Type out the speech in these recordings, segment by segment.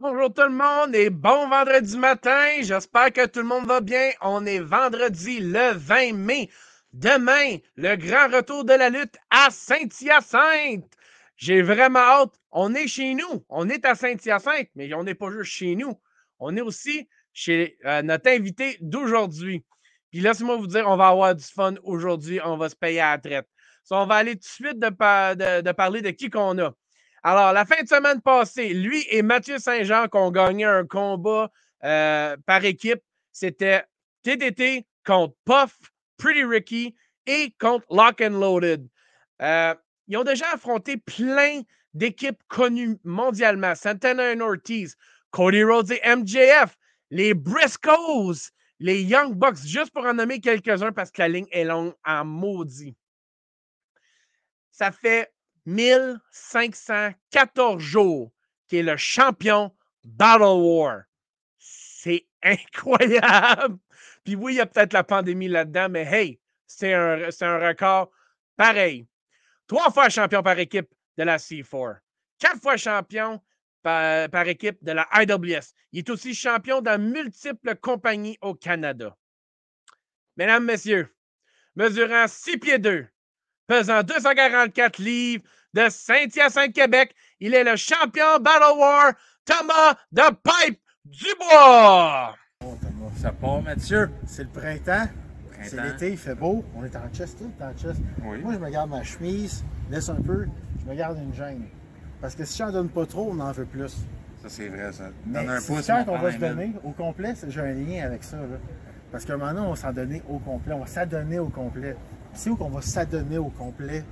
Bonjour tout le monde et bon vendredi matin. J'espère que tout le monde va bien. On est vendredi le 20 mai. Demain, le grand retour de la lutte à Saint-Hyacinthe. J'ai vraiment hâte. On est chez nous. On est à Saint-Hyacinthe, mais on n'est pas juste chez nous. On est aussi chez euh, notre invité d'aujourd'hui. Puis laissez-moi vous dire, on va avoir du fun aujourd'hui. On va se payer à la traite. on va aller tout de suite de, de parler de qui qu'on a. Alors, la fin de semaine passée, lui et Mathieu Saint-Jean qui ont gagné un combat euh, par équipe. C'était TDT contre Puff, Pretty Ricky et contre Lock and Loaded. Euh, ils ont déjà affronté plein d'équipes connues mondialement. Santana et Ortiz, Cody Rhodes et MJF, les Briscoes, les Young Bucks, juste pour en nommer quelques-uns parce que la ligne est longue en maudit. Ça fait 1514 jours qui est le champion Battle War. C'est incroyable. Puis oui, il y a peut-être la pandémie là-dedans, mais hey, c'est un, record pareil. Trois fois champion par équipe de la C4. Quatre fois champion par, par équipe de la IWS. Il est aussi champion dans multiples compagnies au Canada. Mesdames, Messieurs, mesurant 6 pieds 2, pesant 244 livres, de Saint-Hyacinthe, Québec. Il est le champion Battle War, Thomas de Pipe Dubois. Oh, Thomas, ça part, Mathieu. C'est le printemps. C'est l'été, il fait beau. On est en chest, tout en chest. Moi, je me garde ma chemise, laisse un peu, je me garde une gêne. Parce que si j'en donne pas trop, on en veut plus. Ça, c'est vrai, ça. Donne un pouce. Quand on va se donner au complet, j'ai un lien avec ça. Là. Parce qu'à un moment donné, on va s'en donner au complet. On va s'adonner au complet c'est où qu'on va s'adonner au complet?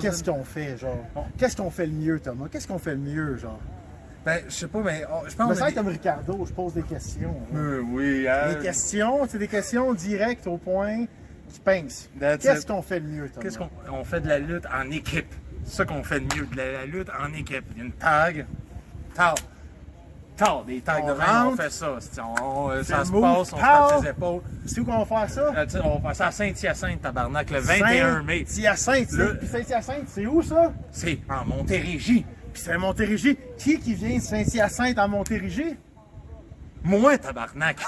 Qu'est-ce qu'on fait, genre? Qu'est-ce qu'on fait le mieux, Thomas? Qu'est-ce qu'on fait le mieux, genre? Ben, je sais pas, mais oh, je pense. Me sens comme Ricardo, je pose des questions. Euh, oui, hein? Des questions, c'est des questions directes au point qui pincent. Qu'est-ce qu'on fait le mieux, Thomas? Qu'est-ce qu'on fait de la lutte en équipe? C'est ça qu'on fait le mieux, de la, lutte en équipe. Une tag, tag, tard, des tags de main, on fait ça. On, euh, ça se passe, on se tape ses épaules. C'est où qu'on va faire ça? Euh, on va faire ça à Saint-Hyacinthe, tabarnak, le 21 mai. Saint-Hyacinthe, Puis Saint-Hyacinthe, c'est où ça? C'est en Montérégie. Puis c'est à Montérégie. Qui qui vient de Saint-Hyacinthe en Montérégie? Moi, tabarnak.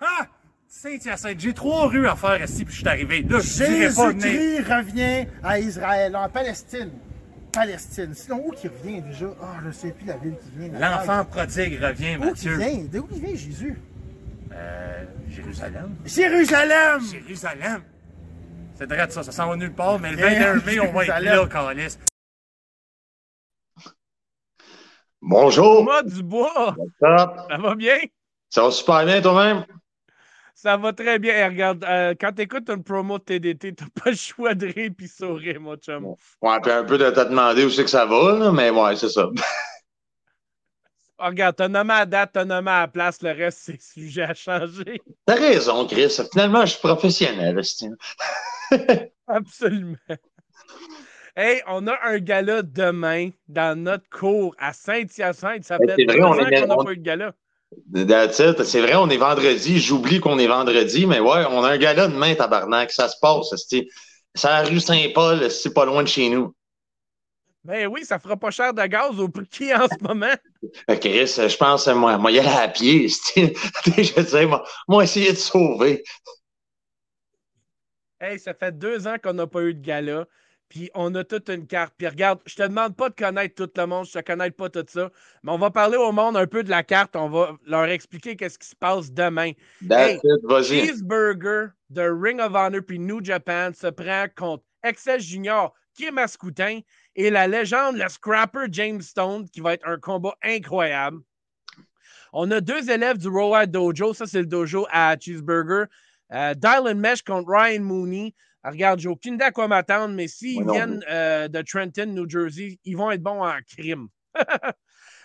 Ha! Saint-Hyacinthe, j'ai trois rues à faire ici, puis je suis arrivé. Là, Jésus-Christ revient à Israël, en Palestine. Palestine. Sinon, où qui revient déjà? Ah, je ne sais plus la ville qui vient. L'enfant prodigue revient, Mathieu. Où il vient? D'où il vient, Jésus? Euh, Jérusalem. Jérusalem! Jérusalem! C'est vrai ça, ça s'en va nulle part, mais le 21 mai, on va être là, Calis. Bonjour! Thomas Dubois! Ça va bien? Ça va super bien toi-même? Ça va très bien. regarde, euh, quand tu écoutes une promo de TDT, t'as pas le choix de rire et sourire, mon chum. Ouais, puis un peu de te demander où c'est que ça va, là, mais ouais, c'est ça. Ah, regarde, t'as nommé à date, t'as nommé à la place, le reste, c'est sujet à changer. T'as raison, Chris. Finalement, je suis professionnel, Absolument. Hey, on a un gala demain dans notre cours à Saint-Hyacinthe. Ça fait deux ans qu'on n'a pas eu de gala. C'est vrai, on est vendredi. J'oublie qu'on est vendredi, mais ouais, on a un gala demain, tabarnak. Ça se passe. C'est la rue Saint-Paul, c'est pas loin de chez nous. Ben oui, ça fera pas cher de gaz au prix en ce moment. Chris, je pense, moi, moi, y aller à pied. je sais, moi, moi, essayer de sauver. Hey, ça fait deux ans qu'on n'a pas eu de gala. Puis on a toute une carte. Puis regarde, je te demande pas de connaître tout le monde, je te connais pas tout ça, mais on va parler au monde un peu de la carte. On va leur expliquer qu'est-ce qui se passe demain. Hey, Cheeseburger de Ring of Honor puis New Japan se prend contre Excel Junior, qui est mascoutin, et la légende, le scrapper James Stone, qui va être un combat incroyable. On a deux élèves du Royal Dojo. Ça, c'est le dojo à Cheeseburger. Euh, Dylan Mesh contre Ryan Mooney. Ah, regarde, j'ai aucune idée à quoi m'attendre, mais s'ils viennent euh, de Trenton, New Jersey, ils vont être bons en crime.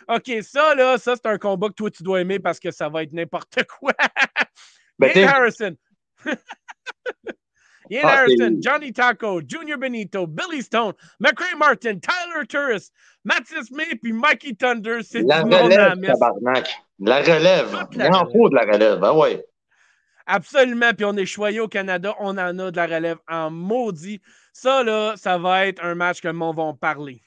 OK, ça, là, ça, c'est un combat que toi, tu dois aimer parce que ça va être n'importe quoi. Ben, Ian Harrison. Ian ah, Harrison, Johnny Taco, Junior Benito, Billy Stone, McRae Martin, Tyler Turris, Mathis May, puis Mikey Thunder. C'est la relève, tabarnak. La relève. Il en faut de la relève. Ah ouais. Absolument. Puis on est choyé au Canada. On en a de la relève en maudit. Ça, là, ça va être un match que le monde va parler.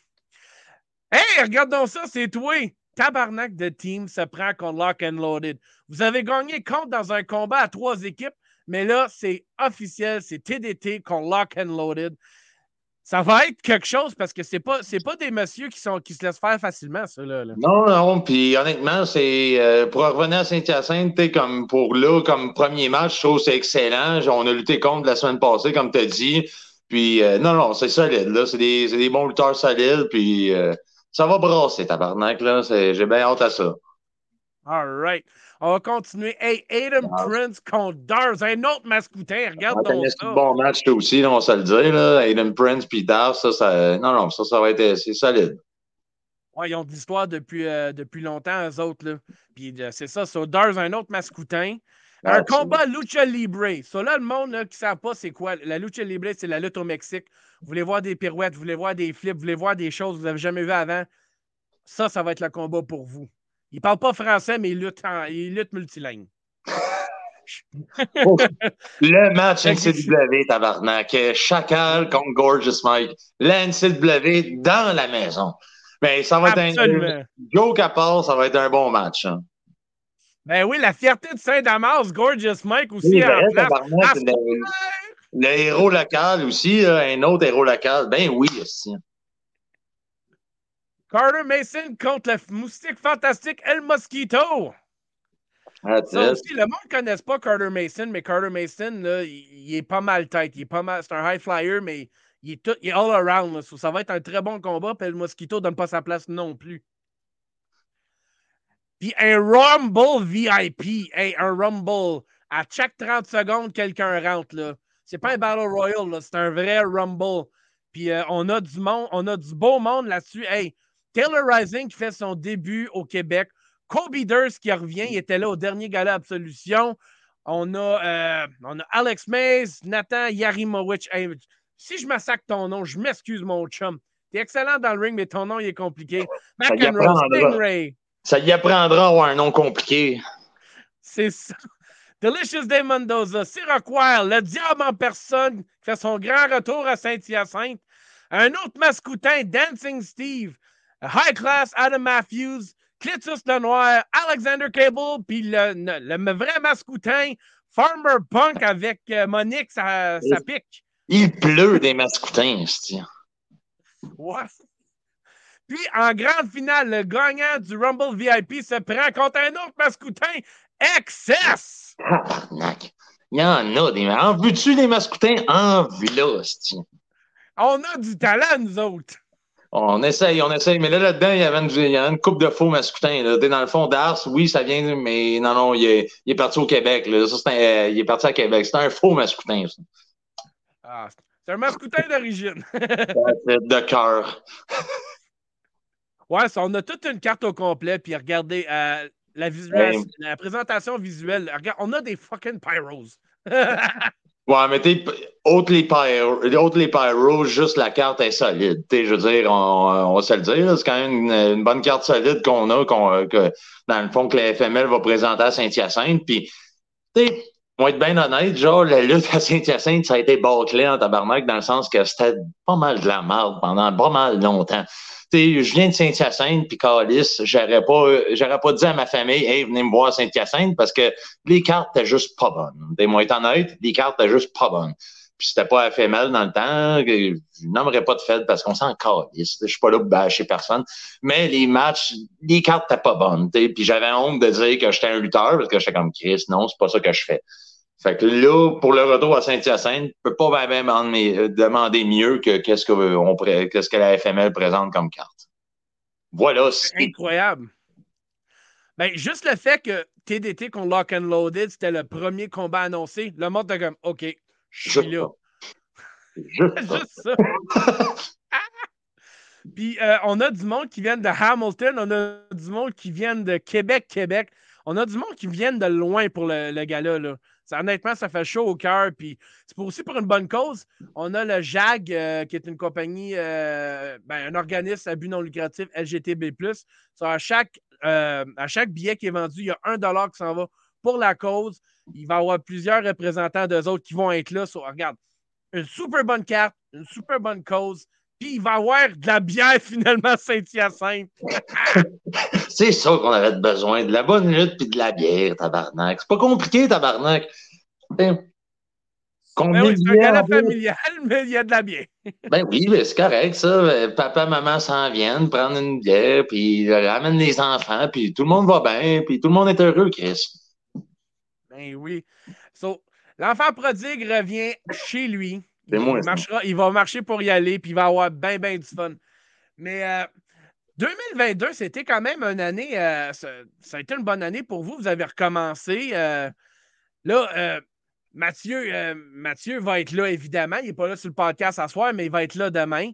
Hey, regarde donc ça, c'est toi. tabarnak de team se prend contre Lock and Loaded. Vous avez gagné compte dans un combat à trois équipes, mais là, c'est officiel, c'est TDT contre Lock and Loaded. Ça va être quelque chose parce que c'est pas pas des messieurs qui sont qui se laissent faire facilement, ça là. Non, non, puis honnêtement, c'est euh, pour revenir à Saint-Hyacinthe, comme pour là, comme premier match, je trouve que c'est excellent. On a lutté contre la semaine passée, comme tu as dit. Puis euh, non, non, c'est solide, là. C'est des, des, bons lutteurs solides, puis euh, ça va brasser, tabarnak, là. J'ai bien hâte à ça. All right. On va continuer. Hey, Aiden Prince contre Dars, un autre mascoutin. Regarde ah, donc ça. un bon match, toi aussi, on va se le dire. Là. Aiden Prince puis Dars, ça, ça, non, non, ça, ça va être c'est solide. Ouais, ils ont de l'histoire depuis, euh, depuis longtemps, eux autres. Là. Puis euh, c'est ça, so Dars, un autre mascoutin. Un combat Lucha Libre. Ça, là, le monde là, qui ne sait pas c'est quoi. La Lucha Libre, c'est la lutte au Mexique. Vous voulez voir des pirouettes, vous voulez voir des flips, vous voulez voir des choses que vous n'avez jamais vues avant. Ça, ça va être le combat pour vous. Il parle pas français, mais il lutte, en, il lutte multilingue. le match NCW, tabarnak. Chacal contre Gorgeous Mike. La NCW dans la maison. Mais ça va être un. Joe part, ça va être un bon match. Hein. Ben oui, la fierté de Saint-Damas, Gorgeous Mike aussi en place. Le, le, héros local aussi, un autre héros local. Ben oui, aussi. Carter Mason contre le moustique fantastique El Mosquito. Ça aussi, le monde ne connaît pas Carter Mason, mais Carter Mason, là, il, est pas mal tête. Il est pas mal. C'est un high flyer, mais il est, tout, il est all around. ça va être un très bon combat. Puis El Mosquito ne donne pas sa place non plus. Puis un Rumble VIP. un Rumble. À chaque 30 secondes, quelqu'un rentre. Là. C'est pas un Battle Royale, c'est un vrai Rumble. Puis euh, on a du monde, on a du beau monde là-dessus. Hey, Taylor Rising qui fait son début au Québec. Kobe Durst qui revient, il était là au dernier gala Absolution. On a, euh, on a Alex Mays, Nathan Yarimowicz. si je massacre ton nom, je m'excuse, mon chum. T'es excellent dans le ring, mais ton nom il est compliqué. McEnroe, Stingray. Ça y apprendra à avoir un nom compliqué. C'est ça. Delicious Day Mendoza, Wild, le diable en personne qui fait son grand retour à Saint-Hyacinthe. Un autre mascoutin, Dancing Steve. High Class, Adam Matthews, Clitus Lenoir, Alexander Cable, puis le, le, vrai mascoutin, Farmer Punk avec Monique, ça, ça pique. Il pleut des mascoutins, Ouais. Puis en grande finale, le gagnant du Rumble VIP se prend contre un autre mascoutin, Excess! Il y en a des. En veux-tu des mascoutins? En vue là, On a du talent, nous autres. On essaye, on essaye. Mais là, là-dedans, il y avait une, il y une coupe de faux masculins. Là. Dans le fond, d'Ars, oui, ça vient, mais non, non, il est, il est parti au Québec. Là. Ça, un, il est parti à Québec. C'est un faux masculin, ça. Ah, c'est un masculin d'origine. de cœur. ouais, ça, on a toute une carte au complet. Puis regardez, euh, la, visuelle, la présentation visuelle. Regarde, on a des fucking pyros. Ouais, mais t'es, autre les pyros, juste la carte est solide. T'sais, je veux dire, on, on va se le dire, c'est quand même une, bonne carte solide qu'on a, qu'on, que, dans le fond, que la FML va présenter à Saint-Hyacinthe. Puis, t'sais, pour être bien honnête, genre, la lutte à Saint-Hyacinthe, ça a été bâclé en tabarnak dans le sens que c'était pas mal de la merde pendant pas mal longtemps je viens de Saint-Hyacinthe, puis Calis, j'aurais pas, pas dit à ma famille, hey, venez me voir à Saint-Hyacinthe, parce que les cartes étaient juste pas bonnes. Des moi étant honnête, les cartes étaient juste pas bonnes. Puis c'était pas FML dans le temps, je n'aimerais pas de fête parce qu'on s'en calisse. Je suis pas là pour bâcher personne. Mais les matchs, les cartes étaient pas bonnes. Puis j'avais honte de dire que j'étais un lutteur parce que j'étais comme Chris, non, c'est pas ça que je fais. Fait que là, pour le retour à Saint-Hyacinthe, je peux pas vraiment demander mieux que qu'est-ce que, on, qu'est-ce que la FML présente comme carte. Voilà. C'est incroyable. Ben, juste le fait que TDT contre Lock and Loaded, c'était le premier combat annoncé, le monde était comme OK, je suis là. Juste, ça. Puis euh, on a du monde qui vient de Hamilton, on a du monde qui vient de Québec, Québec. On a du monde qui vient de loin pour le, le gala. Là honnêtement, ça fait chaud au cœur. Puis c'est aussi pour une bonne cause. On a le JAG, euh, qui est une compagnie, euh, ben, un organisme à but non lucratif LGTB. à, chaque, euh, à chaque billet qui est vendu, il y a un dollar qui s'en va pour la cause. Il va y avoir plusieurs représentants d'eux autres qui vont être là. regarde, une super bonne carte, une super bonne cause. Puis il va avoir de la bière finalement Saint-Hyacinthe. c'est ça qu'on avait besoin, de la bonne lutte puis de la bière, tabarnak. C'est pas compliqué, tabarnak. Ben oui, c'est un gala familial, mais il y a de la bière. ben oui, mais c'est correct, ça. Papa, maman s'en viennent prendre une bière, puis amènent les enfants, puis tout le monde va bien, puis tout le monde est heureux, Chris. Ben oui. L'enfant prodigue revient chez lui. Il, marchera, il va marcher pour y aller, puis il va avoir bien, bien du fun. Mais 2022, euh, c'était quand même une année, euh, ça, a été une bonne année pour vous. Vous avez recommencé. Euh, là, Mathieu, Mathieu va être là, évidemment. Il n'est pas là sur le podcast à soir, mais il va être là demain.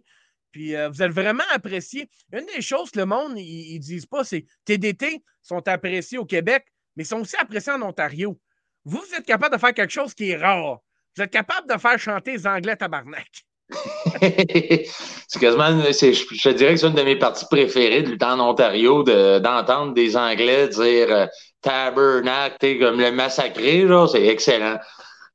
Puis vous allez vraiment apprécier. Une des choses que le monde, ils, ne disent pas, c'est TDT sont appréciés au Québec, mais sont aussi appréciés en Ontario. Vous, vous êtes capable de faire quelque chose qui est rare. Vous êtes capable de faire chanter les Anglais tabarnak. c'est quasiment, je, te dirais que c'est une de mes parties préférées du temps en Ontario, d'entendre des Anglais dire euh, tabernacle, comme le massacré, genre, c'est excellent.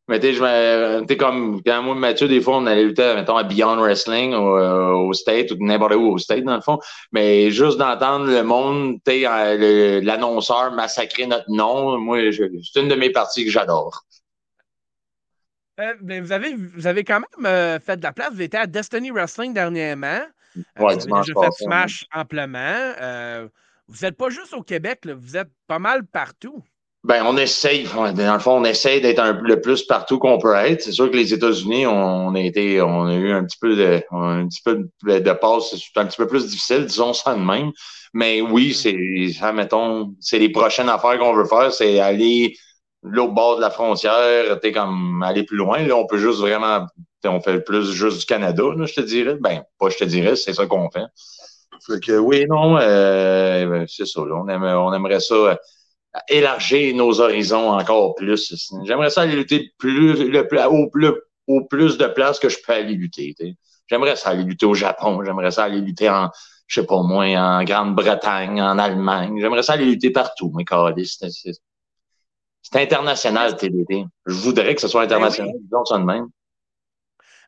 Mais tu sais, comme quand moi et Mathieu, des fois, on allait lutter, mettons, à Beyond Wrestling au, euh, au State ou n'importe où au State, dans le fond. Mais juste d'entendre le monde, tu sais, l'annonceur massacrer notre nom, moi, c'est une de mes parties que j'adore. Euh, vous, avez, vous avez quand même euh, fait de la place. Vous étiez à Destiny Wrestling dernièrement. Euh, vous avez déjà fait Smash amplement. vous n'êtes pas juste au Québec, vous êtes pas mal partout. Ben, on essaye. Dans le fond, on essaye d'être le plus partout qu'on peut être. C'est sûr que les États-Unis, on, a été, on a eu un petit peu de, un petit peu de passe. C'est un petit peu plus difficile, disons ça de même. Mais oui, mm. c'est, mettons, c'est les prochaines affaires qu'on veut faire, c'est aller l'autre bord de la frontière, t'es comme aller plus loin. Là, on peut juste vraiment, on fait plus juste du Canada, là, je te dirais. Ben, pas je te dirais, c'est ça qu'on fait. Fait que oui, non, euh, c'est ça. Là, on, on aimerait ça euh, élargir nos horizons encore plus. J'aimerais ça aller lutter plus, le, au, plus, au plus de places que je peux aller lutter. J'aimerais ça aller lutter au Japon. J'aimerais ça aller lutter en, je sais pas moi, en Grande-Bretagne, en Allemagne. J'aimerais ça aller lutter partout, mais c'est c'est international, TDT. Je voudrais que ce soit ben international. Disons ça de même.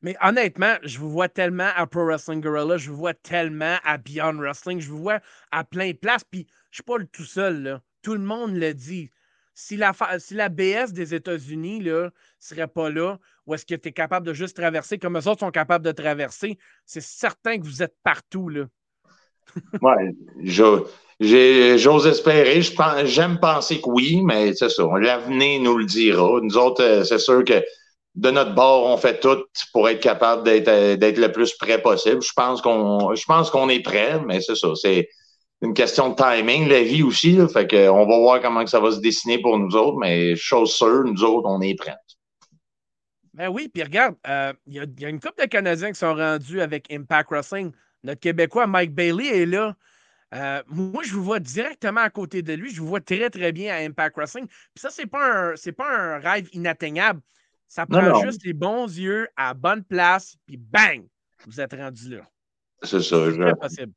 Mais honnêtement, je vous vois tellement à Pro Wrestling Gorilla, je vous vois tellement à Beyond Wrestling, je vous vois à plein de places, puis je suis pas le tout seul, là. Tout le monde le dit. Si la, si la BS des États-Unis ne serait pas là, ou est-ce que tu es capable de juste traverser comme eux autres sont capables de traverser, c'est certain que vous êtes partout, là. Ouais, J'ose espérer. J'aime penser que oui, mais c'est ça. L'avenir nous le dira. Nous autres, euh, c'est sûr que de notre bord, on fait tout pour être capable d'être euh, le plus prêt possible. Je pense qu'on je pense qu'on est prêt, mais c'est ça. C'est une question de timing, la vie aussi. Fait on va voir comment que ça va se dessiner pour nous autres, mais chose sûre, nous autres, on est prêts. Ben oui, puis regarde, euh, il y, y, a une couple de Canadiens qui sont rendus avec Impact Wrestling. Notre Québécois Mike Bailey est là. Euh, moi, je vous vois directement à côté de lui. Je vous vois très, très bien à Impact Wrestling. Puis ça, pas un, pas un rêve inatteignable. Ça prend juste les bons yeux à bonne place, puis bang, vous êtes rendu là. C'est ça. C'est possible.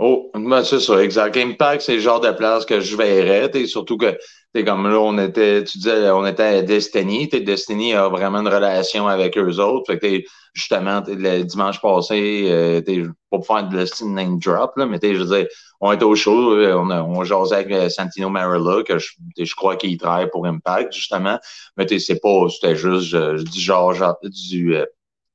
Oh, ben c'est ça, exact. Impact, c'est le genre de place que je verrais. surtout que t'es comme là, on était, tu disais, on était à Destiny. T'es Destiny a vraiment une relation avec eux autres. Fait que justement, le dimanche passé, euh, t'es pour faire de le name drop, là, mais je veux dire, on était au show, euh, on, on jasait avec euh, Santino Marella, que je, je crois qu'il travaille pour Impact, justement. Mais c'est pas, c'était juste je, du genre, du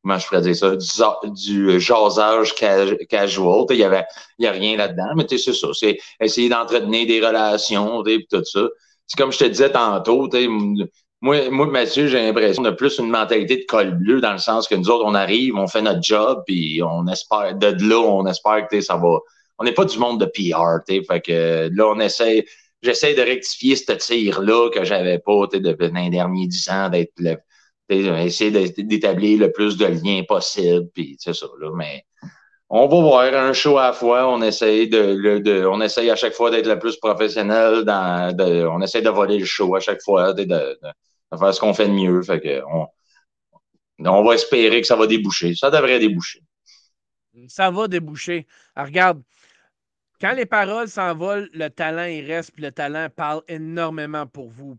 comment je pourrais dire ça, du, du jasage casual. Il y avait, y a rien là-dedans, mais c'est ça. C'est essayer d'entretenir des relations, et tout ça. C'est comme je te disais tantôt, moi, moi, Mathieu, j'ai l'impression qu'on a plus une mentalité de col bleu dans le sens que nous autres, on arrive, on fait notre job, puis on espère, de là, on espère que ça va. On n'est pas du monde de PR, t'sais, fait que là, on essaie, j'essaie de rectifier ce tir-là que j'avais pas, t'sais, depuis les derniers dix ans, d'être essayer d'établir le plus de liens possible, puis c'est ça, mais on va voir un show à la fois, on essaye à chaque fois d'être le plus professionnel, on essaye de voler le show à chaque fois, de, faire ce qu'on fait de mieux, on, va espérer que ça va déboucher, ça devrait déboucher. Ça va déboucher. Regarde, quand les paroles s'envolent, le talent il reste, puis le talent parle énormément pour vous,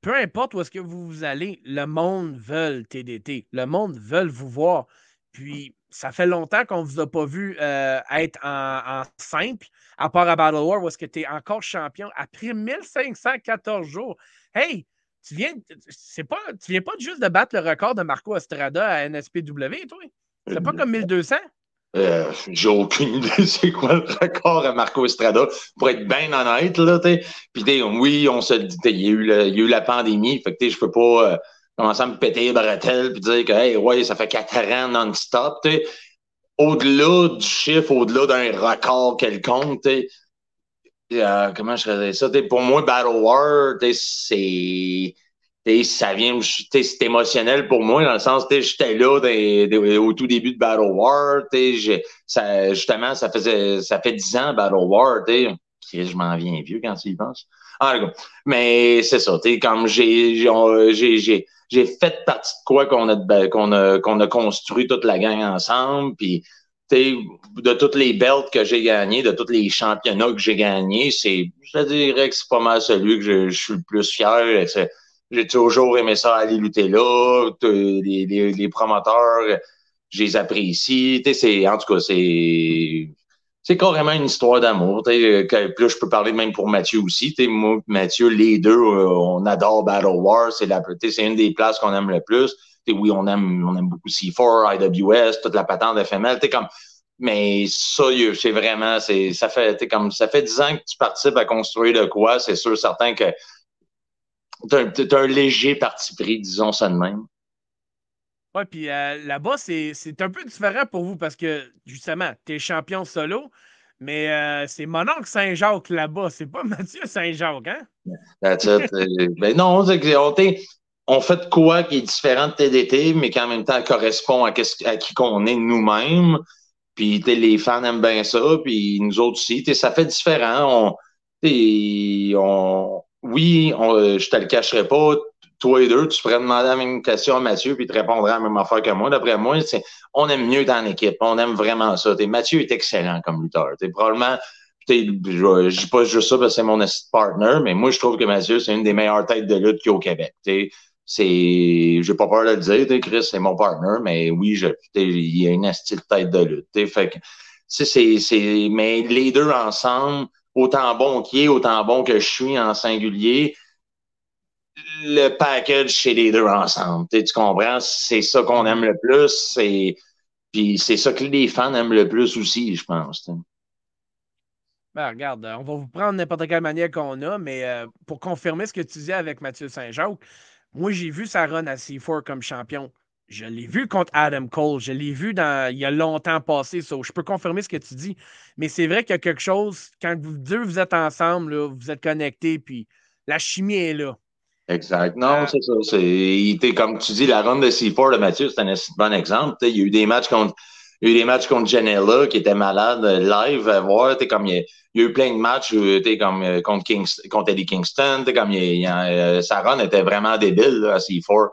peu importe où est-ce que vous allez, le monde veut TDT. Le monde veut vous voir. Puis, ça fait longtemps qu'on ne vous a pas vu euh, être en, simple, à part à Battle War, où est-ce que tu es encore champion après 1514 jours. Hey, tu viens, c'est pas, tu viens pas juste de battre le record de Marco Estrada à NSPW, toi? C'est pas comme 1200? Euh, j'ai aucune idée c'est quoi le record à Marco Estrada, pour être bien honnête, là. Puis, oui, on se dit, il y, a eu y a eu la pandémie, fait que, je peux pas euh, commencer à me péter les bretelles puis dire que, hey, ouais, ça fait quatre ans non-stop, Au-delà du chiffre, au-delà d'un record quelconque, euh, comment je faisais ça? pour moi, Battle War, c'est ça vient, c'est émotionnel pour moi, dans le sens, j'étais là au tout début de Battle War, ça, justement, ça faisait, ça fait dix ans, Battle War, je m'en viens vieux quand tu y penses. Ah, mais c'est ça, comme j'ai, j'ai, fait partie de quoi qu'on a, qu'on a, qu'on a construit toute la gang ensemble, puis de toutes les belts que j'ai gagnés, de tous les championnats que j'ai gagnés, c'est, je dirais que c'est pas mal celui que je suis le plus fier. J'ai toujours aimé ça aller lutter là. Les, promoteurs, je les apprécie. En tout cas, c'est, c'est carrément une histoire d'amour. Je peux parler même pour Mathieu aussi. Moi, Mathieu, les deux, euh, on adore Battle War. C'est une des places qu'on aime le plus. oui, on aime, on aime beaucoup C4, IWS, toute la patente FML. Comme, mais ça, c'est vraiment, ça fait, comme, ça fait dix ans que tu participes à construire de quoi. C'est sûr, certain que tu un, léger parti pris, disons ça de même. Oui, puis euh, là-bas, c'est un peu différent pour vous parce que, justement, tu es champion solo, mais euh, c'est mon oncle Saint-Jacques là-bas, c'est pas Mathieu Saint-Jacques, hein? Euh, ben non, on, on fait quoi qui est différent de TDT, mais qui en même temps correspond à, à qui qu'on est nous-mêmes. Puis les fans aiment bien ça, puis nous autres aussi. Ça fait différent. On, on, oui, on, euh, je te le cacherai pas, toi et deux, tu pourrais demander la même question à Mathieu, puis te répondrait la même affaire que moi. D'après moi, on aime mieux dans l'équipe. On aime vraiment ça. Mathieu est excellent comme lutteur. T'es probablement, je ne dis pas juste ça parce que c'est mon partner, mais moi, je trouve que Mathieu, c'est une des meilleures têtes de lutte qu'il y a au Québec. T'sais. C'est, j'ai pas peur de le dire, Chris, c'est mon partner, mais oui, je, il y a une style tête de lutte. Fait que, c'est, c'est, mais les deux ensemble, autant bon qu'il est, autant bon que je suis en singulier, le package chez les deux ensemble. Tu, comprends? C'est ça qu'on aime le plus. Puis c'est ça que les fans aiment le plus aussi, je pense. Ben, regarde, on va vous prendre n'importe quelle manière qu'on a, mais euh, pour confirmer ce que tu disais avec Mathieu Saint-Jacques, moi, j'ai vu sa run à C4 comme champion. Je l'ai vu contre Adam Cole. Je l'ai vu dans, il y a longtemps passé. So, je peux confirmer ce que tu dis. Mais c'est vrai qu'il y a quelque chose, quand vous deux vous êtes ensemble, vous êtes connectés, puis la chimie est là. Exact. Non, euh, c'est ça. C'est, comme tu dis, la run de C4 de Mathieu, c'est un bon exemple. il y a eu des matchs contre. Il y a eu des matchs contre Janela qui étaient malades live à voir. Comme il, y a, eu plein de matchs comme, euh, contre, contre Eddie Kingston. Comme il, euh, sa run était vraiment débile à C4.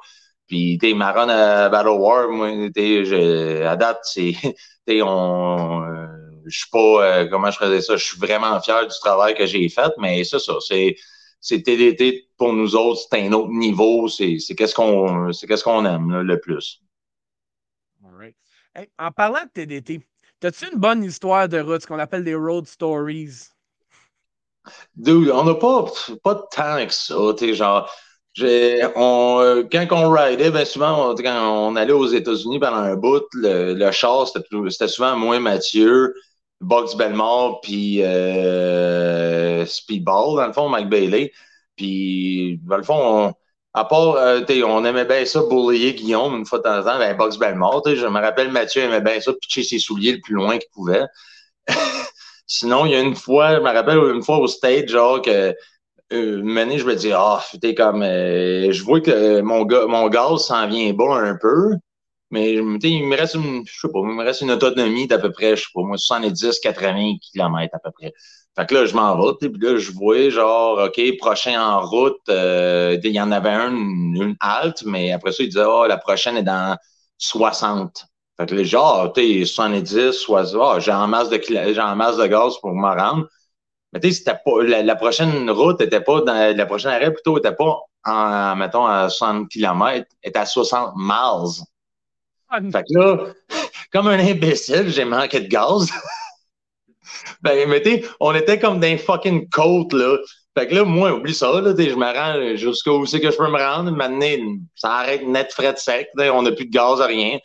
Puis, tu ma run à Battle War, moi, je, à date, c'est, on, euh, je suis pas, euh, comment je faisais ça, je suis vraiment fier du travail que j'ai fait, mais c'est ça, c'est, c'est TDT pour nous autres, c'est un autre niveau, c'est, c'est qu'est-ce qu'on, c'est qu'est-ce qu'on aime le plus. en parlant de TDT, as-tu une bonne histoire de route, ce qu'on appelle des road stories? Dude, on n'a pas, pas de temps que ça, tu genre, on, euh, quand on ridait, ben souvent, quand on allait aux États-Unis pendant un bout, le, le char, c'était souvent moi, Mathieu, Box Belmore, puis euh, Speedball, dans le fond, Mike Bailey. Puis, dans le fond, à part, euh, on aimait bien ça, boulier Guillaume une fois de temps en temps, ben, Box Belmore. Je me rappelle, Mathieu aimait bien ça, pitcher ses souliers le plus loin qu'il pouvait. Sinon, il y a une fois, je me rappelle une fois au stage, genre que une année, je me dis, ah, t'es comme, euh, je vois que mon, mon gaz s'en vient bas un peu, mais il me reste une, je sais pas, il me reste une autonomie d'à peu près, je sais pas, moi, 70, 80 km à peu près. Fait que là, je m'en vais, puis là, je vois, genre, OK, prochain en route, euh, il y en avait un, une, halte, mais après ça, il disait, oh, la prochaine est dans 60. Fait que là, genre, tu 70, 60, oh, j'ai en masse de, j'ai en masse de gaz pour me rendre. Mais tu sais, pas, la, prochaine route était pas dans, la prochaine arrêt plutôt était pas en, mettons, à 60 km, était à 60 miles. Ah, fait que là, comme un imbécile, j'ai manqué de gaz. ben, mettez, on était comme dans fucking côte, là. Fait que là, moi, oublie ça, là, je me rends jusqu'où c'est que je peux me rendre. Maintenant, ça arrête net frais de sec. On n'a plus de gaz, rien.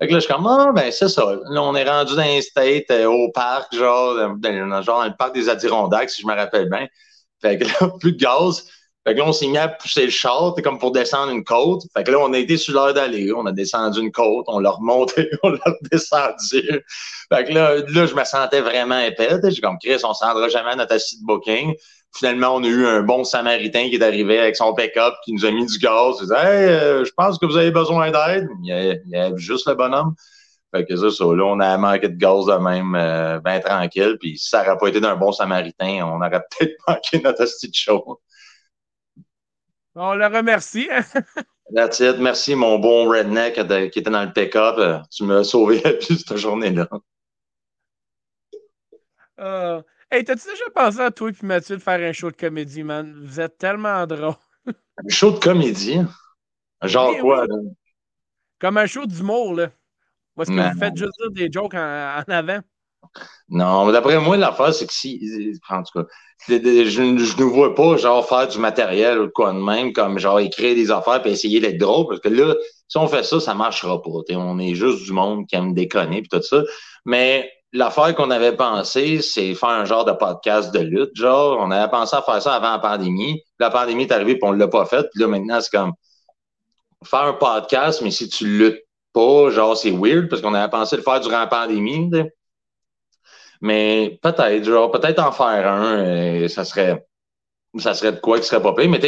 Fait que là, je suis comme, ah, ben, c'est ça. Là, on est rendu dans un state, euh, au parc, genre dans, genre dans le parc des Adirondacks, si je me rappelle bien. Fait que là, plus de gaz. Fait que là, on s'est à pousser le char, comme pour descendre une côte. Fait que là, on a été sur l'heure d'aller. On a descendu une côte, on l'a remonté, on l'a redescendu. Fait que là, là, je me sentais vraiment épais. J'ai comme, Chris, on s'en rendra jamais à notre assis de booking. Finalement, on a eu un bon Samaritain qui est arrivé avec son pick-up, qui nous a mis du gaz. Il dit, hey, euh, je pense que vous avez besoin d'aide. Il y a, juste le bonhomme. Fait que ça, ça, là, on a manqué de gaz de même, euh, bien tranquille. Puis si ça n'aurait pas été d'un bon Samaritain, on aurait peut-être manqué notre de show. On le remercie. That's it. Merci, mon bon redneck qui était dans le pick-up. Tu m'as sauvé la vie cette journée-là. Euh, Hey, t'as-tu déjà pensé à toi et Mathieu de faire un show de comédie, man? Vous êtes tellement drôle. un show de comédie? Genre quoi, là? Comme un show d'humour, là. Parce que vous faites juste dire des jokes en, avant? Non, mais d'après moi, l'affaire, c'est que si. En tout cas, je, ne vois pas, genre, faire du matériel ou quoi de même, comme genre écrire des affaires et essayer d'être drôle, parce que là, si on fait ça, ça marchera pas. On est juste du monde qui aime déconner et tout ça. Mais l'affaire qu'on avait pensé, c'est faire un genre de podcast de lutte. Genre, on avait pensé à faire ça avant la pandémie. La pandémie est arrivée, puis on l'a pas fait. Puis là, maintenant, c'est comme faire un podcast, mais si tu luttes pas, genre, c'est weird, parce qu'on avait pensé le faire durant la pandémie. Mais peut-être, genre, peut-être en faire un, euh, ça serait ça serait de quoi qui serait pas pire. Mais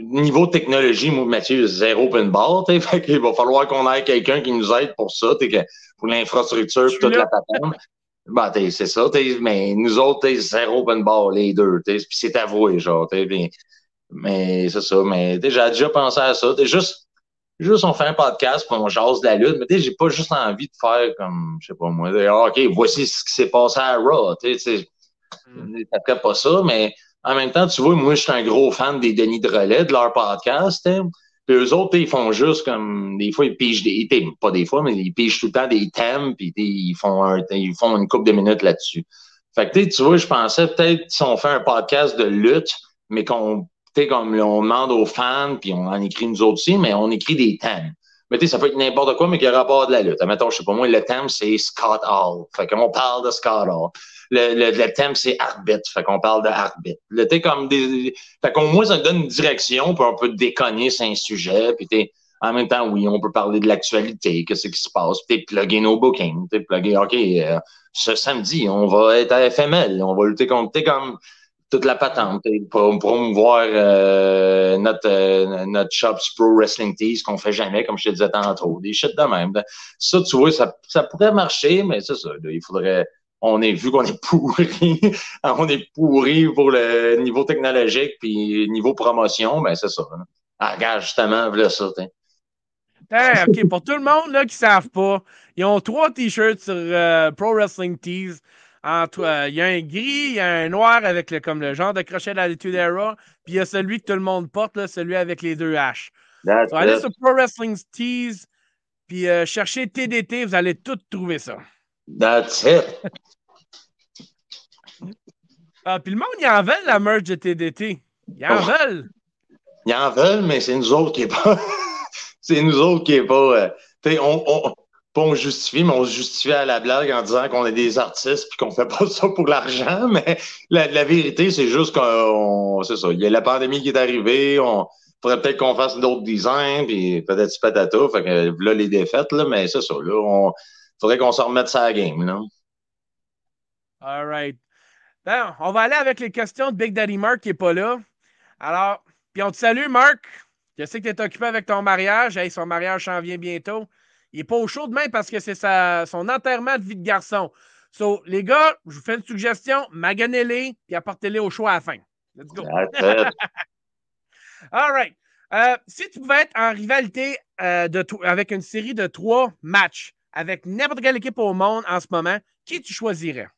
niveau technologie, moi, Mathieu, zéro open bar, fait qu'il va falloir qu'on ait quelqu'un qui nous aide pour ça, que, pour l'infrastructure toute la patente. Ben, c'est ça, mais nous autres, t'es zéro open bar, les deux, puis c'est avoué, genre, mais, mais c'est ça, mais j'ai déjà pensé à ça, juste, juste on fait un podcast puis on jase de la lutte, mais j'ai pas juste envie de faire comme, je sais pas moi, ah, OK, voici ce qui s'est passé à Raw, tu sais, mm. pas ça, mais en même temps, tu vois, moi, je suis un gros fan des Denis de Relais, de leur podcast. Hein. Puis eux autres, ils font juste comme des fois, ils pigent des. Pas des fois, mais ils pigent tout le temps des thèmes, puis ils font ils font une couple de minutes là-dessus. Fait que tu vois, je pensais peut-être si on fait un podcast de lutte, mais qu'on comme on demande aux fans, puis on en écrit nous autres aussi, mais on écrit des thèmes. Mais tu sais, ça peut être n'importe quoi, mais qui a rapport de la lutte. Mettons, je sais pas moi, le thème, c'est Scott Hall. Fait qu'on parle de Scott Hall le, le, thème, c'est arbitre. Fait qu'on parle de arbitre. Le, comme des, fait qu'au moins, ça donne une direction, puis on peut déconner sur un sujet, puis t'es, en même temps, oui, on peut parler de l'actualité, qu'est-ce qui se passe, puis t'es plugué nos bookings, t'es plugué, OK, euh, ce samedi, on va être à FML, on va lutter contre, comme toute la patente, pour promouvoir euh, notre, euh, notre Shops Pro Wrestling Tees qu'on fait jamais, comme je te disais tantôt, des shit de même. Ça, tu vois, ça, ça pourrait marcher, mais c'est ça, il faudrait on est vu qu'on est pourri, on est pourri pour le niveau technologique puis niveau promotion, ben c'est ça. Ah, regarde, justement, voilà ça. OK, pour tout le monde là, qui ne savent pas, ils ont trois t-shirts sur euh, Pro Wrestling Tees. Euh, il y a un gris, il y a un noir avec le, comme le genre de crochet de l'Attitude Era, puis il y a celui que tout le monde porte, là, celui avec les deux H. allez sur Pro Wrestling Tees, puis euh, cherchez TDT, vous allez tout trouver ça. That's it. Ah, puis le monde, ils en veulent la merge de TDT. Ils en oh. veulent. Ils en veulent, mais c'est nous autres qui est pas. c'est nous autres qui est pas. Euh... on, on, pas on justifie, mais on se justifie à la blague en disant qu'on est des artistes puis qu'on fait pas ça pour l'argent. Mais la, la vérité, c'est juste qu'on. C'est ça. Il y a la pandémie qui est arrivée. On faudrait peut-être qu'on fasse d'autres designs, puis peut-être patata. Fait que là, les défaites, là, mais c'est ça. Là, on faudrait qu'on s'en remette ça à la game, là. All right. Ben, on va aller avec les questions de Big Daddy Mark qui n'est pas là. Alors, puis on te salue, Mark. Je sais que tu es occupé avec ton mariage. Hey, son mariage s'en vient bientôt. Il n'est pas au chaud demain parce que c'est son enterrement de vie de garçon. So, les gars, je vous fais une suggestion. Maganez-les et apportez-les au choix à la fin. Let's go. All right. Euh, si tu pouvais être en rivalité euh, de avec une série de trois matchs avec n'importe quelle équipe au monde en ce moment, qui tu choisirais?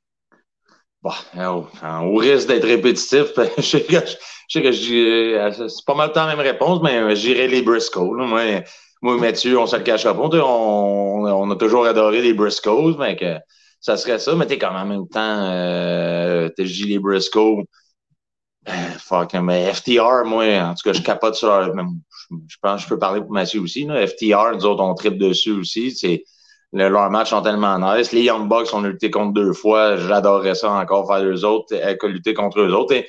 Bon, hein, au, risque d'être répétitif, je sais que, je, euh, c'est pas mal le temps la même réponse, mais euh, j'irai les Briscoe. Moi, moi, Mathieu, on se le cachera pas. On, on, a toujours adoré les Briscoes, mais que ça serait ça. Mais t'es comme en même temps, euh, t'es les Briscoes. Ben, fuck, mais FTR, moi, en tout cas, je capote sur leur, je pense que je peux parler pour Mathieu aussi. FTR, nous autres, on tripe dessus aussi. C'est, leurs matchs sont tellement nice. Les Young Bucks, on a lutté contre deux fois. J'adorerais ça encore faire eux autres, euh, lutter contre eux autres. Et,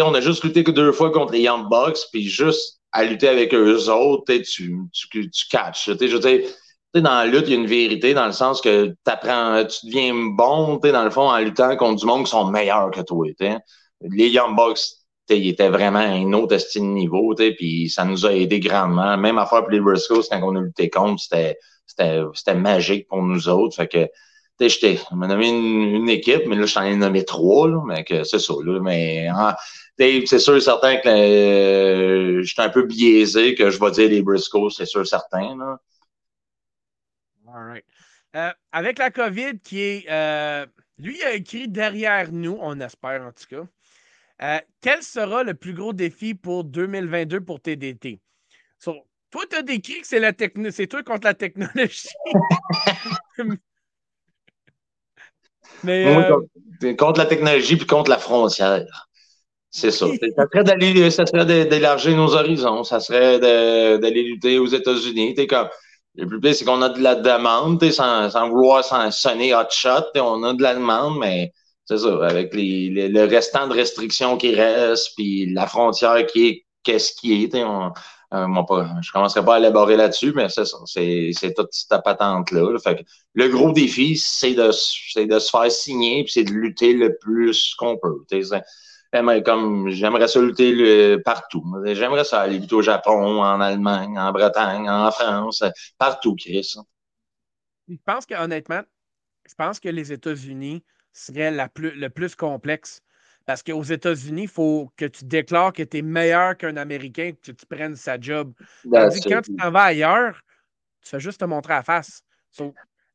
on a juste lutté que deux fois contre les Young Bucks, puis juste à lutter avec eux autres, tu, tu, tu catches. Je dans la lutte, il y a une vérité dans le sens que apprends, tu deviens bon, dans le fond, en luttant contre du monde qui sont meilleurs que toi. Les Young Bucks, il était vraiment à un autre style niveau, puis ça nous a aidé grandement. Même affaire pour les Briscoes, quand on a lutté contre, c'était magique pour nous autres. Fait que, on m'a nommé une, équipe, mais là, je t'en ai nommé trois, là, mais que c'est ça, là, mais, c'est sûr certain que euh, je suis un peu biaisé que je vais dire les Briscoes, c'est sûr certain, là. Euh, avec la COVID qui est, euh, lui, a écrit derrière nous, on espère en tout cas. Quel sera le plus gros défi pour 2022 pour TDT? Toi, tu as décrit que c'est la techno c'est toi contre la technologie. Mais, euh, contre la technologie puis contre la frontière. C'est ça. Ça serait d'aller, ça serait d'élargir nos horizons. Ça serait d'aller lutter aux États-Unis. Comme, le plus pire, c'est qu'on a de la demande, sans, sans vouloir sans sonner hot shot. On a de la demande, mais c'est ça, avec les, le restant de restrictions qui reste, puis la frontière qui est qu'est-ce qui est. On, euh, je ne commencerai pas à élaborer là-dessus, mais c'est ça. C'est, toute cette patente-là. Le gros défi, c'est de, de se faire signer, puis c'est de lutter le plus qu'on peut. Comme j'aimerais ça lutter partout. J'aimerais ça aller lutter au Japon, en Allemagne, en Bretagne, en France, partout, Chris. Je pense que honnêtement, je pense que les États-Unis serait la plus, le plus complexe. Parce qu'aux États-Unis, il faut que tu déclares que tu es meilleur qu'un Américain, que tu prennes sa job. Tandis quand tu t'en vas ailleurs, tu fais juste te montrer à face.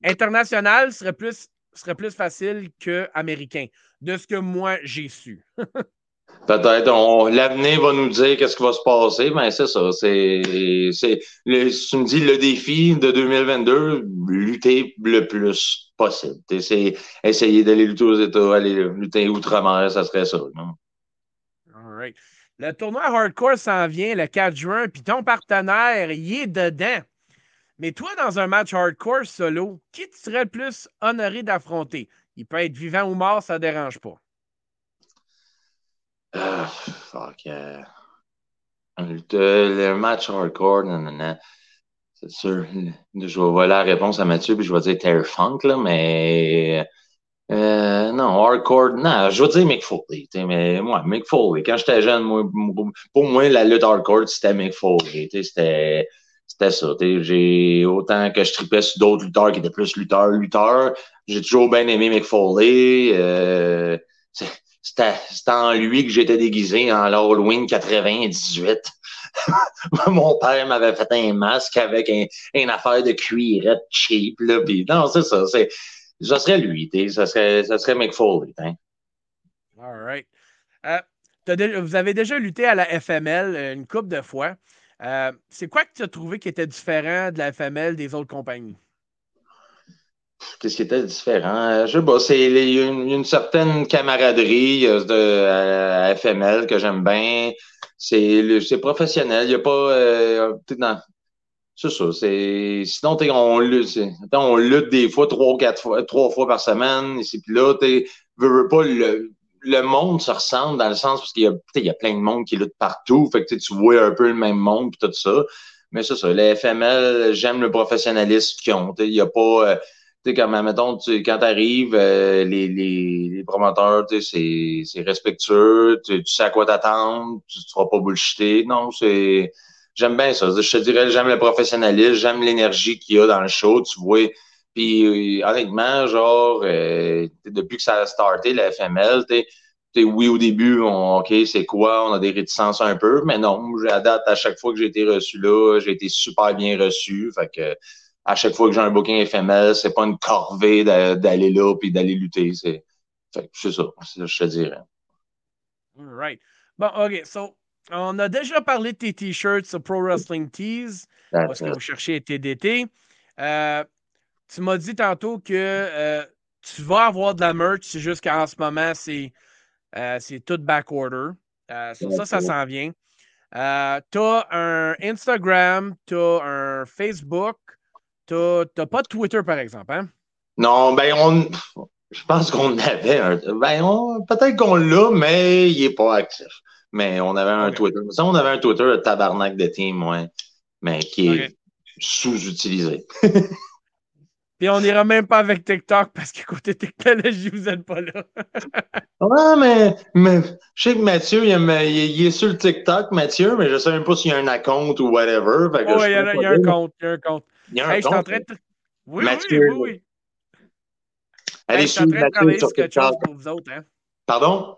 international serait plus, serait plus facile qu'américain, de ce que moi j'ai su. Peut-être, l'avenir va nous dire qu'est-ce qui va se passer, mais c'est ça. C'est, c'est, tu me dis le défi de 2022, lutter le plus possible. C'est essayer d'aller lutter aux États, aller lutter outre-mer, ça serait ça. All right. Le tournoi hardcore s'en vient le 4 juin, puis ton partenaire, il est dedans. Mais toi, dans un match hardcore solo, qui tu serais le plus honoré d'affronter? Il peut être vivant ou mort, ça ne dérange pas. Ah, fuck. Euh, le, match hardcore, non, non, non. C'est sûr. Je vais voir la réponse à Mathieu, puis je vais dire Terry Funk, là, mais. Euh, non, hardcore, non, je vais dire Mick Foley. Mais moi, Mick Foley, quand j'étais jeune, moi, pour moi, la lutte hardcore, c'était Mick Foley. C'était c'était ça. J'ai autant que je tripais sur d'autres lutteurs qui étaient plus lutteurs, lutteurs. J'ai toujours bien aimé Mick Foley. Euh, c'était en lui que j'étais déguisé en Halloween 98. Mon père m'avait fait un masque avec un, une affaire de cuirette cheap. Là, non, c'est ça. C'est, ça serait lui. Ça serait, ça serait Mick Foley. Hein. All right. Euh, vous avez déjà lutté à la FML euh, une couple de fois. Euh, c'est quoi que tu as trouvé qui était différent de la FML des autres compagnies? Qu'est-ce qui était différent? Je sais pas, c'est il y a une, certaine camaraderie de à, FML que j'aime bien. C'est professionnel. Il a pas euh, c'est ça. C'est sinon on lutte, on lutte des fois trois quatre fois trois fois par semaine. Et puis là, tu veux, pas le, le monde se ressemble dans le sens parce qu'il y a il y a plein de monde qui lutte partout. Fait que tu vois un peu le même monde puis tout ça. Mais c'est ça. Les FML, j'aime le professionnalisme qu'ils ont. Il y a pas euh, sais, comme, mettons, tu, quand tu arrives, euh, les, les, les, promoteurs, tu c'est respectueux, tu, sais à quoi t'attendre, tu ne feras pas bullshiter. Non, c'est. J'aime bien ça. Je te dirais, j'aime le professionnalisme, j'aime l'énergie qu'il y a dans le show, tu vois. Puis, honnêtement, genre, euh, depuis que ça a starté, la FML, tu sais, oui, au début, on, OK, c'est quoi? On a des réticences un peu, mais non, à date, à chaque fois que j'ai été reçu là, j'ai été super bien reçu. Fait que à chaque fois que j'ai un booking FML, c'est pas une corvée d'aller là puis d'aller lutter. C'est ça, je te dirais. Right. Bon, OK. So, on a déjà parlé de tes t-shirts sur Pro Wrestling Tees, parce que vous cherchez TDT. Euh, tu m'as dit tantôt que euh, tu vas avoir de la merch, c'est juste qu'en ce moment, c'est euh, tout backorder. sur ça, ça s'en vient. tu as un Instagram, tu as un Facebook, tu n'as pas de Twitter, par exemple, hein? Non, ben on. Je pense qu'on avait un. Ben, peut-être qu'on l'a, mais il n'est pas actif. Mais on avait un Twitter. Ça, on avait un Twitter de tabarnak de team, ouais. Mais qui est sous-utilisé. Puis on n'ira même pas avec TikTok parce que côté technologie, vous n'êtes pas là. ouais, mais, mais je sais que Mathieu, il, est sur le TikTok, Mathieu, mais je ne sais même pas s'il y a un compte ou whatever. Oui, il y, a, un compte. Il y a un compte. Il y a un compte. Je suis en train de... Oui, Mathieu, oui, oui. Allez, je suis en train de travailler sur quelque chose pour vous autres. Hein? Pardon?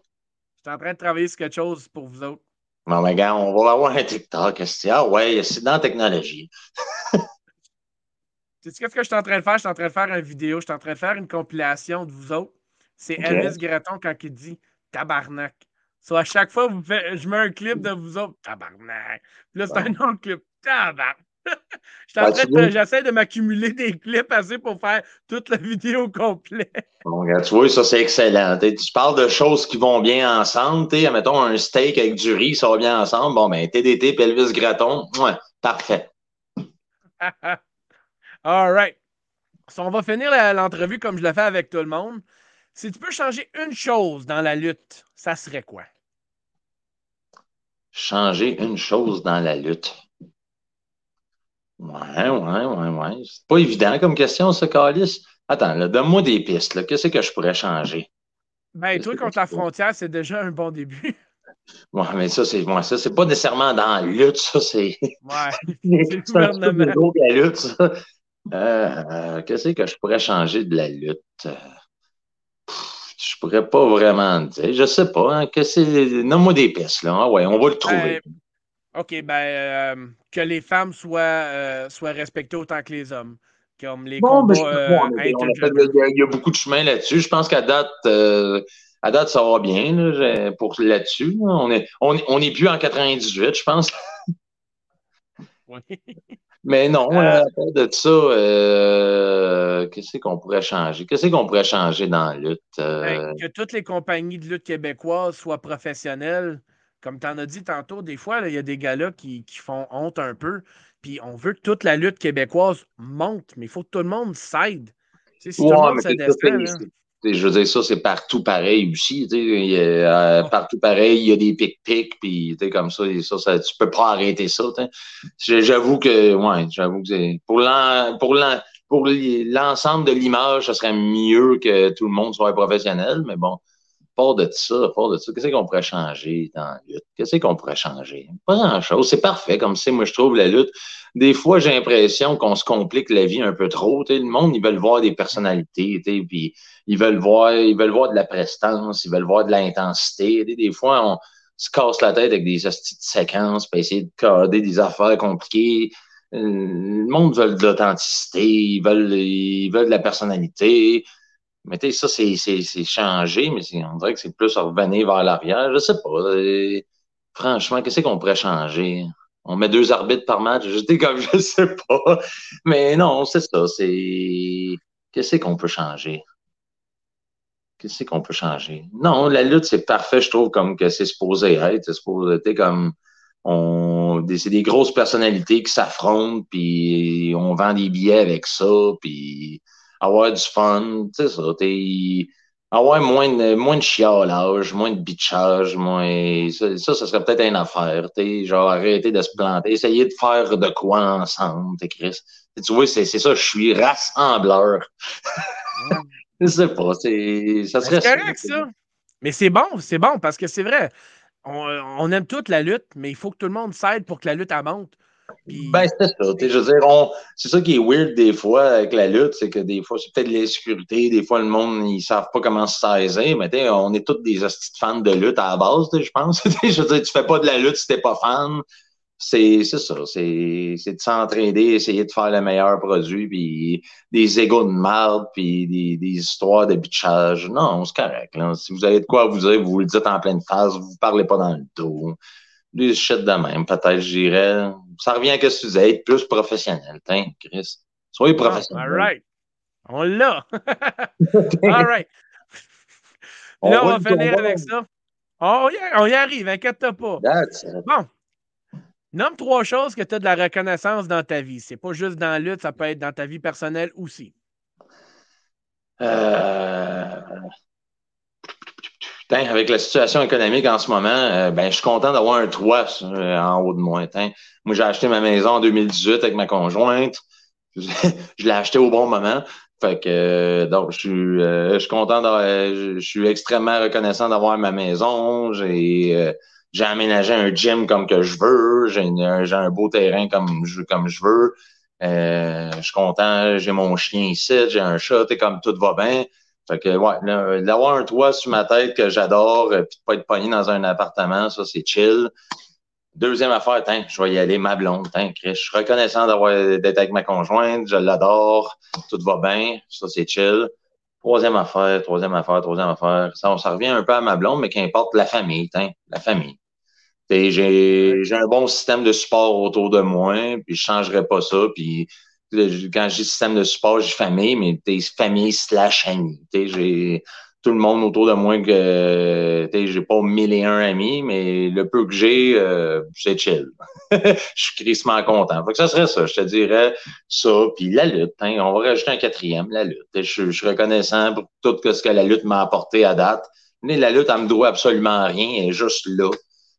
Je suis en train de travailler sur quelque chose pour vous autres. Non, mais gars, on va avoir un TikTok. Ah ouais, c'est dans la technologie. Tu sais qu'est-ce que je suis en train de faire? Je suis en train de faire une vidéo, je suis en train de faire une compilation de vous autres. C'est Elvis Greton quand il dit tabarnak. Soit à chaque fois, vous faites, je mets un clip de vous autres, tabarnak. Puis là, c'est un autre clip, tabarnak. J'essaie de m'accumuler des clips assez pour faire toute la vidéo complète. Bon, tu vois, ça, c'est excellent. tu parles de choses qui vont bien ensemble. Mettons un steak avec du riz, ça va bien ensemble. Bon, ben, TDT, Pelvis Graton, ouais, parfait. All right. on va finir l'entrevue comme je l'ai fait avec tout le monde. Si tu peux changer une chose dans la lutte, ça serait quoi? Changer une chose dans la lutte. Ouais, ouais, ouais, ouais. C'est pas évident comme question, ça, Calis. Attends, donne-moi des pistes. Qu'est-ce que je pourrais changer? Ben, toi, contre la frontière, c'est déjà un bon début. Ouais, mais ça, c'est moi, ça, c'est pas nécessairement dans la lutte, ça, c'est. Ouais. c'est le gouvernement. la lutte, ça. Euh, qu'est-ce que je pourrais changer de la lutte? Je pourrais pas vraiment dire. Je sais pas. Hein, que c'est... Nomme-moi des pistes, là. Ah ouais, on va le trouver. Ben, OK, ben, euh, que les femmes soient, euh, soient respectées autant que les hommes. Comme les combats euh, il y a beaucoup de chemin là-dessus. Je pense qu'à date, à date, ça va bien là, pour là-dessus. On est, on, on est plus en 98, je pense. Oui. Mais non, à part de ça, qu'est-ce qu'on pourrait changer? Qu'est-ce qu'on pourrait changer dans la lutte? Ben, que toutes les compagnies de lutte québécoises soient professionnelles comme tu en as dit tantôt, des fois, il y a des gars-là qui, font honte un peu. Puis on veut que toute la lutte québécoise monte, mais il faut que tout le monde s'aide. si tout le monde je veux dire, ça, c'est partout pareil aussi. Euh, partout pareil, il y a des pic-pics, puis comme ça, ça, ça, tu peux pas arrêter ça. J'avoue que, ouais, j'avoue que pour l'ensemble de l'image, ce serait mieux que tout le monde soit professionnel, mais bon, pas de ça, pas de ça. Qu'est-ce qu'on pourrait changer dans la lutte? Qu'est-ce qu'on pourrait changer? Pas grand-chose. C'est parfait. Comme c'est, moi, je trouve la lutte. Des fois, j'ai l'impression qu'on se complique la vie un peu trop. le monde, ils veulent voir des personnalités, puis ils veulent voir, ils veulent voir de la prestance, ils veulent voir de l'intensité. Des, fois, on se casse la tête avec des de séquences, pour essayer de coder des affaires compliquées. Euh, le monde veut de l'authenticité, ils veulent, ils veulent de la personnalité. Mais tu sais, ça, c'est changé, mais on dirait que c'est plus revenir vers l'arrière. Je sais pas. Euh, franchement, qu'est-ce qu'on pourrait changer? On met deux arbitres par match. Je dis comme je sais pas. Mais non, c'est ça. C'est. Qu'est-ce qu'on peut changer? Qu'est-ce qu'on peut changer? Non, la lutte, c'est parfait, je trouve, comme que c'est supposé être. C'est supposé être comme. On, c'est des grosses personnalités qui s'affrontent, puis on vend des billets avec ça, puis avoir du fun, tu sais ça, avoir moins de, moins de chialage, moins de bitchage, moins. Ça, ça, serait peut-être une affaire, tu genre arrêter de se planter, essayer de faire de quoi ensemble, t'es Chris. tu vois, c'est ça, je suis rassembleur. je sais pas, c'est. Ça serait. C'est correct, ça. Mais c'est bon, c'est bon, parce que c'est vrai. On, on, aime toute la lutte, mais il faut que tout le monde s'aide pour que la lutte monte. Ben, c'est ça. Je veux dire, c'est ça qui est weird des fois avec la lutte, c'est que des fois, c'est peut-être l'insécurité, des fois, le monde, ils savent pas comment se saisir, mais on est tous des fans de lutte à la base, je pense. je veux dire, tu fais pas de la lutte si t'es pas fan. C'est ça, c'est de s'entraider, essayer de faire le meilleur produit, puis des égos de merde, puis des, histoires de bitchage. Non, c'est correct. Là. Si vous avez de quoi vous dire, vous le dites en pleine phase, vous parlez pas dans le dos des shit de même, peut-être, je dirais. Ça revient à ce que tu disais, être plus professionnel, hein, Chris. Soyez ah, professionnel. all right. On l'a. all right. Là, on va finir avec ça. On y, arrive, inquiète-toi pas. Bon. Nomme trois choses que tu as de la reconnaissance dans ta vie. C'est pas juste dans la lutte, ça peut être dans ta vie personnelle aussi. Euh... avec la situation économique en ce moment, euh, ben, je suis content d'avoir un toit euh, en haut de moi. Moi, j'ai acheté ma maison en 2018 avec ma conjointe. je l'ai acheté au bon moment. Fait que euh, donc je suis je suis content je, suis extrêmement reconnaissant d'avoir ma maison. J'ai j'ai aménagé un gym comme que je veux, j'ai un beau terrain comme je comme je veux. Euh, je suis content, j'ai mon chien ici, j'ai un chat, comme tout va bien. Fait que, ouais, d'avoir un toit sur ma tête que j'adore, euh, puis de pas être pogné dans un appartement, ça, c'est chill. Deuxième affaire, je vais y aller, ma blonde, je suis reconnaissant d'avoir d'être avec ma conjointe, je l'adore, tout va bien, ça, c'est chill. Troisième affaire, troisième affaire, troisième affaire. Ça, on, ça revient un peu à ma blonde, mais qu'importe la famille, la famille. J'ai un bon système de support autour de moi, puis je changerai pas ça. Puis quand dis système de support, j'ai famille, mais des famille slash amis. J'ai tout le monde autour de moi que j'ai pas mille et un amis, mais le peu que j'ai, euh, c'est chill. je suis crissement content. Fait que ça serait ça, je te dirais ça. Puis la lutte, hein, on va rajouter un quatrième, la lutte. Je, suis reconnaissant pour tout ce que la lutte m'a apporté à date. Mais la lutte, elle me doit absolument rien, elle est juste là.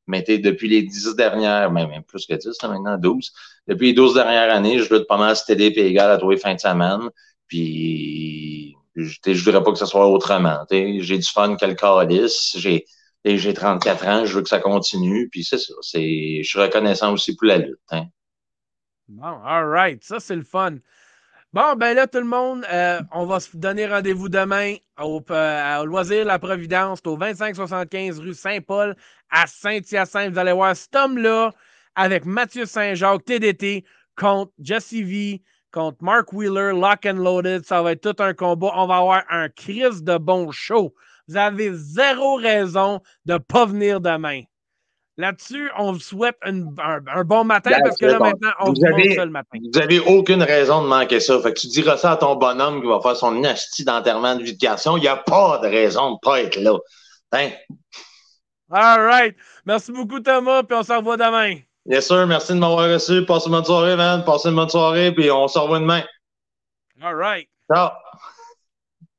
Mais depuis les dix dernières, même, plus que dix, maintenant douze, depuis les douze dernières années, je lutte pas mal TDP égal à tous les fins de semaine. Puis, je ne voudrais pas que ce soit autrement. J'ai du fun quel calice. J'ai j'ai 34 ans, je veux que ça continue. Puis c'est ça. Je suis reconnaissant aussi pour la lutte. Hein. All right. Ça, c'est le fun. Bon, ben là, tout le monde, euh, on va se donner rendez-vous demain au, euh, Loisir La Providence, au 2575 rue Saint-Paul, à Saint-Hyacinthe. Vous allez voir cet homme-là avec Mathieu Saint-Jacques, TDT, contre Jesse V, contre Mark Wheeler, Lock and Loaded. Ça va être tout un combat. On va avoir un crise de bon show. Vous avez zéro raison de ne pas venir demain. Là-dessus, on vous souhaite un, bon matin parce que là, maintenant, on vous avez, ça le matin. Vous n'avez aucune raison de manquer ça. Fait que tu diras ça à ton bonhomme qui va faire son nasty d'enterrement de vie de garçon. Il n'y a pas de raison de ne pas être là. Hein? All right. Merci beaucoup, Thomas, puis on se revoit demain. Yes, sir. Merci de m'avoir reçu. Passez une bonne soirée, man. Passez une bonne soirée, puis on se revoit demain. All right. Ciao.